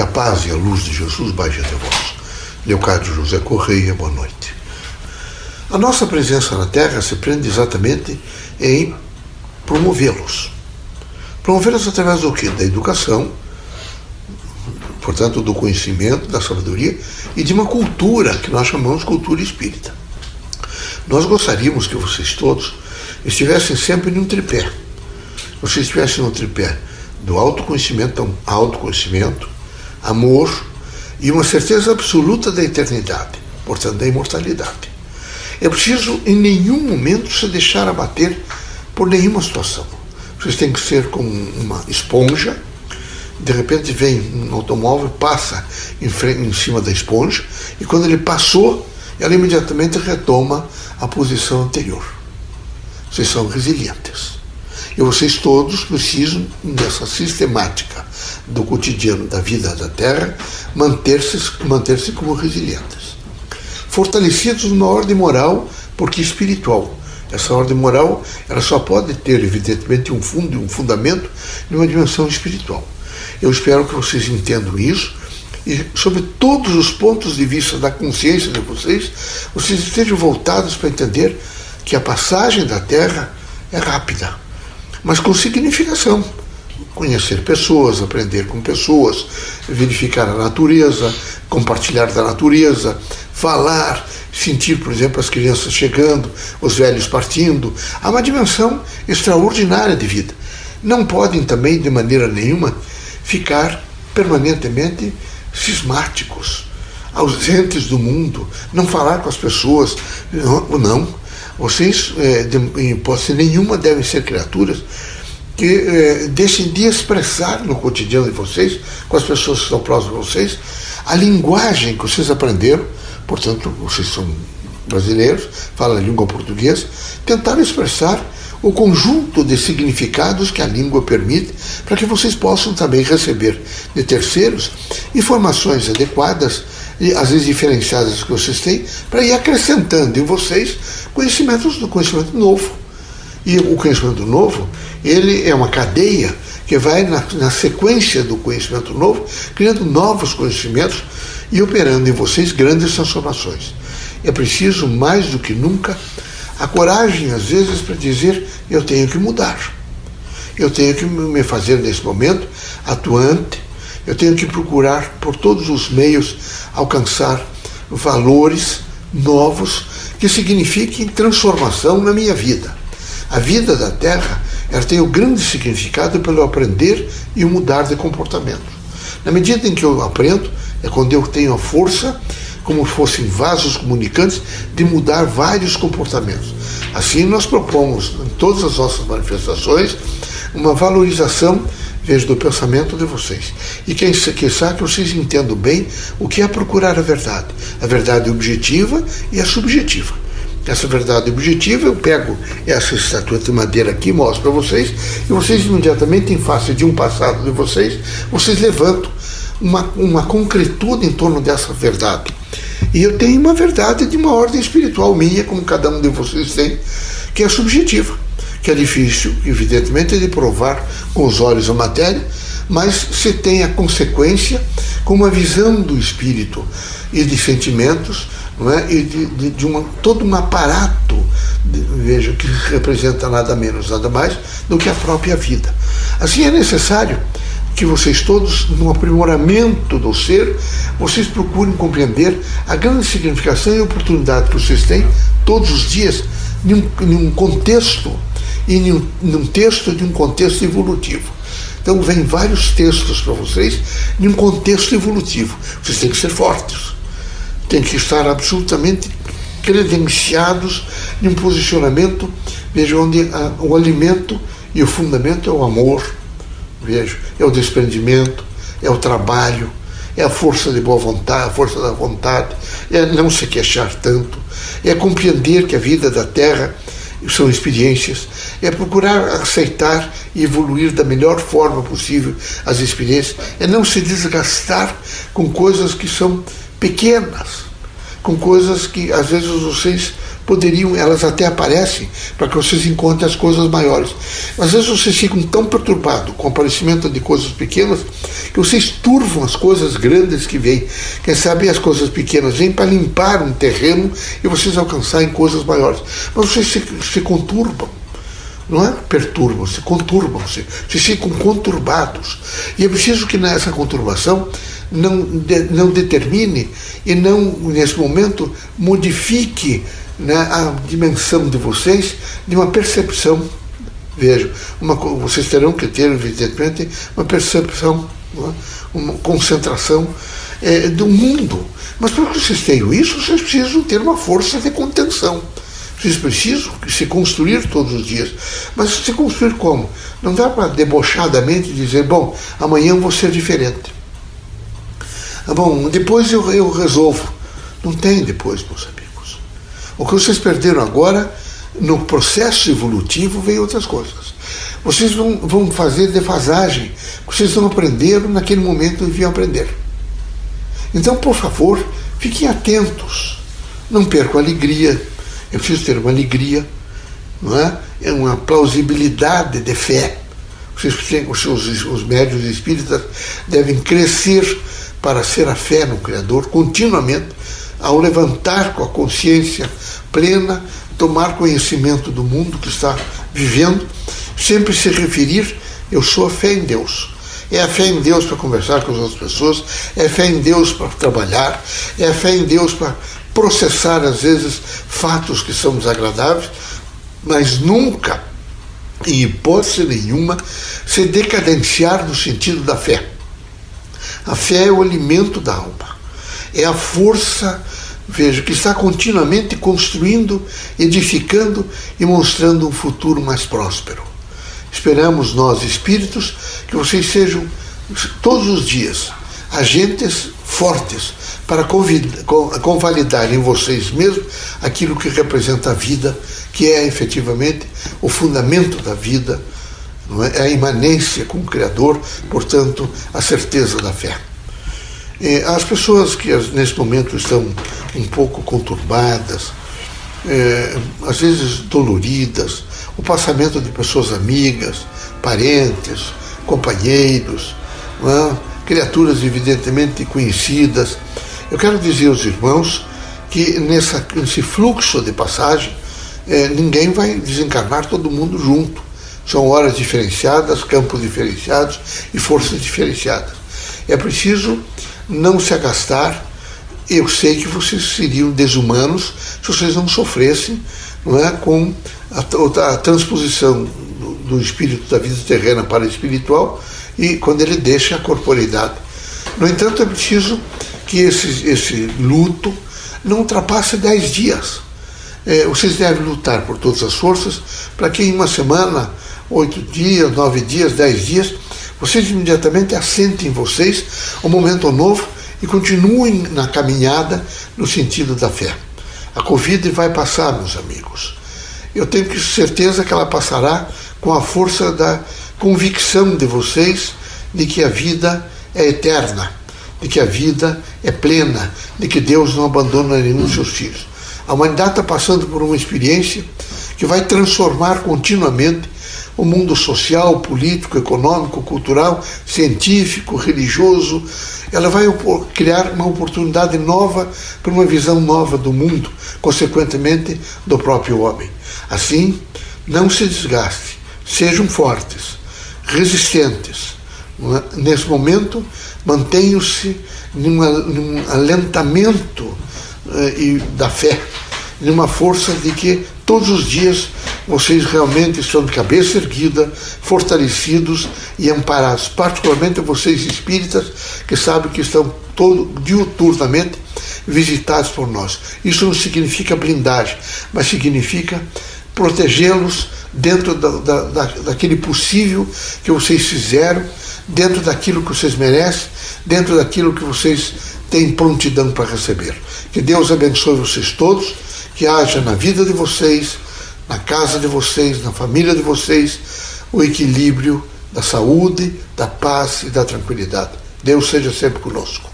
Que a paz e a luz de Jesus baixe até vós. Leocádio José Correia, boa noite. A nossa presença na Terra se prende exatamente em promovê-los. Promovê-los através do quê? Da educação, portanto, do conhecimento, da sabedoria e de uma cultura que nós chamamos cultura espírita. Nós gostaríamos que vocês todos estivessem sempre num tripé. Vocês estivessem no tripé do autoconhecimento, então, autoconhecimento, amor e uma certeza absoluta da eternidade, portanto, da imortalidade. É preciso, em nenhum momento, se deixar abater por nenhuma situação. Vocês têm que ser como uma esponja. De repente vem um automóvel, passa em, frente, em cima da esponja, e quando ele passou, ela imediatamente retoma a posição anterior. Vocês são resilientes. E vocês todos precisam, nessa sistemática do cotidiano da vida da Terra, manter-se manter como resilientes. Fortalecidos numa ordem moral, porque espiritual. Essa ordem moral ela só pode ter, evidentemente, um fundo, um fundamento numa dimensão espiritual. Eu espero que vocês entendam isso e, sobre todos os pontos de vista da consciência de vocês, vocês estejam voltados para entender que a passagem da Terra é rápida, mas com significação. Conhecer pessoas, aprender com pessoas, verificar a natureza, compartilhar da natureza, falar, sentir, por exemplo, as crianças chegando, os velhos partindo. Há uma dimensão extraordinária de vida. Não podem também, de maneira nenhuma, ficar permanentemente cismáticos, ausentes do mundo, não falar com as pessoas. Não. não. Vocês, é, de, em hipótese nenhuma, devem ser criaturas que é, deixem de expressar no cotidiano de vocês, com as pessoas que estão próximas de vocês, a linguagem que vocês aprenderam portanto, vocês são brasileiros, falam a língua portuguesa, tentaram expressar o conjunto de significados que a língua permite para que vocês possam também receber de terceiros informações adequadas e às vezes diferenciadas que vocês têm para ir acrescentando em vocês conhecimentos do conhecimento novo. E o conhecimento novo, ele é uma cadeia que vai na, na sequência do conhecimento novo, criando novos conhecimentos e operando em vocês grandes transformações. É preciso, mais do que nunca, a coragem, às vezes, para dizer: eu tenho que mudar. Eu tenho que me fazer, nesse momento, atuante. Eu tenho que procurar, por todos os meios, alcançar valores novos que signifiquem transformação na minha vida. A vida da Terra ela tem o grande significado pelo aprender e mudar de comportamento. Na medida em que eu aprendo, é quando eu tenho a força, como fossem vasos comunicantes, de mudar vários comportamentos. Assim, nós propomos, em todas as nossas manifestações, uma valorização, veja, do pensamento de vocês. E quem, quem sabe que vocês entendam bem o que é procurar a verdade. A verdade objetiva e a subjetiva. Essa verdade objetiva, eu pego essa estatueta de madeira aqui, mostro para vocês, e vocês imediatamente, em face de um passado de vocês, vocês levantam uma, uma concretude em torno dessa verdade. E eu tenho uma verdade de uma ordem espiritual minha, como cada um de vocês tem, que é subjetiva, que é difícil, evidentemente, de provar com os olhos a matéria, mas se tem a consequência com uma visão do espírito e de sentimentos, não é? e de, de, de uma, todo um aparato, de, veja, que representa nada menos, nada mais do que a própria vida. Assim é necessário que vocês todos, no aprimoramento do ser, vocês procurem compreender a grande significação e oportunidade que vocês têm todos os dias em um contexto e em um texto de um contexto evolutivo. Então vem vários textos para vocês em um contexto evolutivo. Vocês têm que ser fortes, têm que estar absolutamente credenciados em um posicionamento, veja onde a, o alimento e o fundamento é o amor, vejo, é o desprendimento, é o trabalho, é a força de boa vontade, a força da vontade, é não se queixar tanto, é compreender que a vida da Terra são experiências, é procurar aceitar e evoluir da melhor forma possível as experiências, é não se desgastar com coisas que são pequenas, com coisas que às vezes vocês poderiam, elas até aparecem para que vocês encontrem as coisas maiores. Mas às vezes vocês ficam tão perturbados com o aparecimento de coisas pequenas que vocês turvam as coisas grandes que vêm. Quem sabe as coisas pequenas vêm para limpar um terreno e vocês alcançarem coisas maiores. Mas vocês se, se conturbam não é perturbam-se, conturbam-se, se ficam conturbados. E é preciso que nessa conturbação não, de, não determine e não, nesse momento, modifique né, a dimensão de vocês de uma percepção. Veja, uma, vocês terão que ter, evidentemente, uma percepção, é? uma concentração é, do mundo. Mas para que vocês tenham isso, vocês precisam ter uma força de contenção. Vocês precisam se construir todos os dias. Mas se construir como? Não dá para debochadamente dizer, bom, amanhã eu vou ser diferente. Ah, bom, depois eu, eu resolvo. Não tem depois, meus amigos. O que vocês perderam agora, no processo evolutivo, vem outras coisas. Vocês vão, vão fazer defasagem. Vocês não aprenderam naquele momento e deviam aprender. Então, por favor, fiquem atentos. Não percam a alegria. Eu preciso ter uma alegria, não é? É uma plausibilidade de fé. Vocês, os, os, os médios espíritas devem crescer para ser a fé no Criador continuamente, ao levantar com a consciência plena, tomar conhecimento do mundo que está vivendo, sempre se referir: eu sou a fé em Deus. É a fé em Deus para conversar com as outras pessoas, é a fé em Deus para trabalhar, é a fé em Deus para processar, às vezes, fatos que são desagradáveis, mas nunca, em hipótese nenhuma, se decadenciar no sentido da fé. A fé é o alimento da alma, é a força, veja, que está continuamente construindo, edificando e mostrando um futuro mais próspero. Esperamos nós, espíritos, que vocês sejam todos os dias agentes fortes para convalidar em vocês mesmos aquilo que representa a vida, que é efetivamente o fundamento da vida é? é? a imanência com o Criador, portanto, a certeza da fé. As pessoas que nesse momento estão um pouco conturbadas, é, às vezes doloridas, o passamento de pessoas amigas, parentes, companheiros, é? criaturas evidentemente conhecidas. Eu quero dizer aos irmãos que nessa, nesse fluxo de passagem, é, ninguém vai desencarnar todo mundo junto são horas diferenciadas, campos diferenciados e forças diferenciadas. É preciso não se agastar. Eu sei que vocês seriam desumanos se vocês não sofressem não é, com a, a transposição do, do espírito da vida terrena para a espiritual e quando ele deixa a corporeidade. No entanto, é preciso que esse, esse luto não ultrapasse dez dias. É, vocês devem lutar por todas as forças para que em uma semana oito dias, nove dias, dez dias, vocês imediatamente assentem em vocês um momento novo e continuem na caminhada no sentido da fé. A Covid vai passar, meus amigos. Eu tenho certeza que ela passará com a força da convicção de vocês de que a vida é eterna, de que a vida é plena, de que Deus não abandona nenhum dos seus filhos. A humanidade está passando por uma experiência que vai transformar continuamente o mundo social, político, econômico, cultural, científico, religioso. Ela vai criar uma oportunidade nova para uma visão nova do mundo, consequentemente do próprio homem. Assim, não se desgaste, sejam fortes, resistentes. É? Nesse momento, mantenham-se num alentamento eh, da fé, numa força de que todos os dias vocês realmente estão de cabeça erguida, fortalecidos e amparados, particularmente vocês espíritas que sabem que estão todo diuturnamente visitados por nós. Isso não significa blindagem, mas significa protegê-los dentro da, da, da, daquele possível que vocês fizeram, dentro daquilo que vocês merecem, dentro daquilo que vocês têm prontidão para receber. Que Deus abençoe vocês todos que haja na vida de vocês, na casa de vocês, na família de vocês, o equilíbrio da saúde, da paz e da tranquilidade. Deus seja sempre conosco.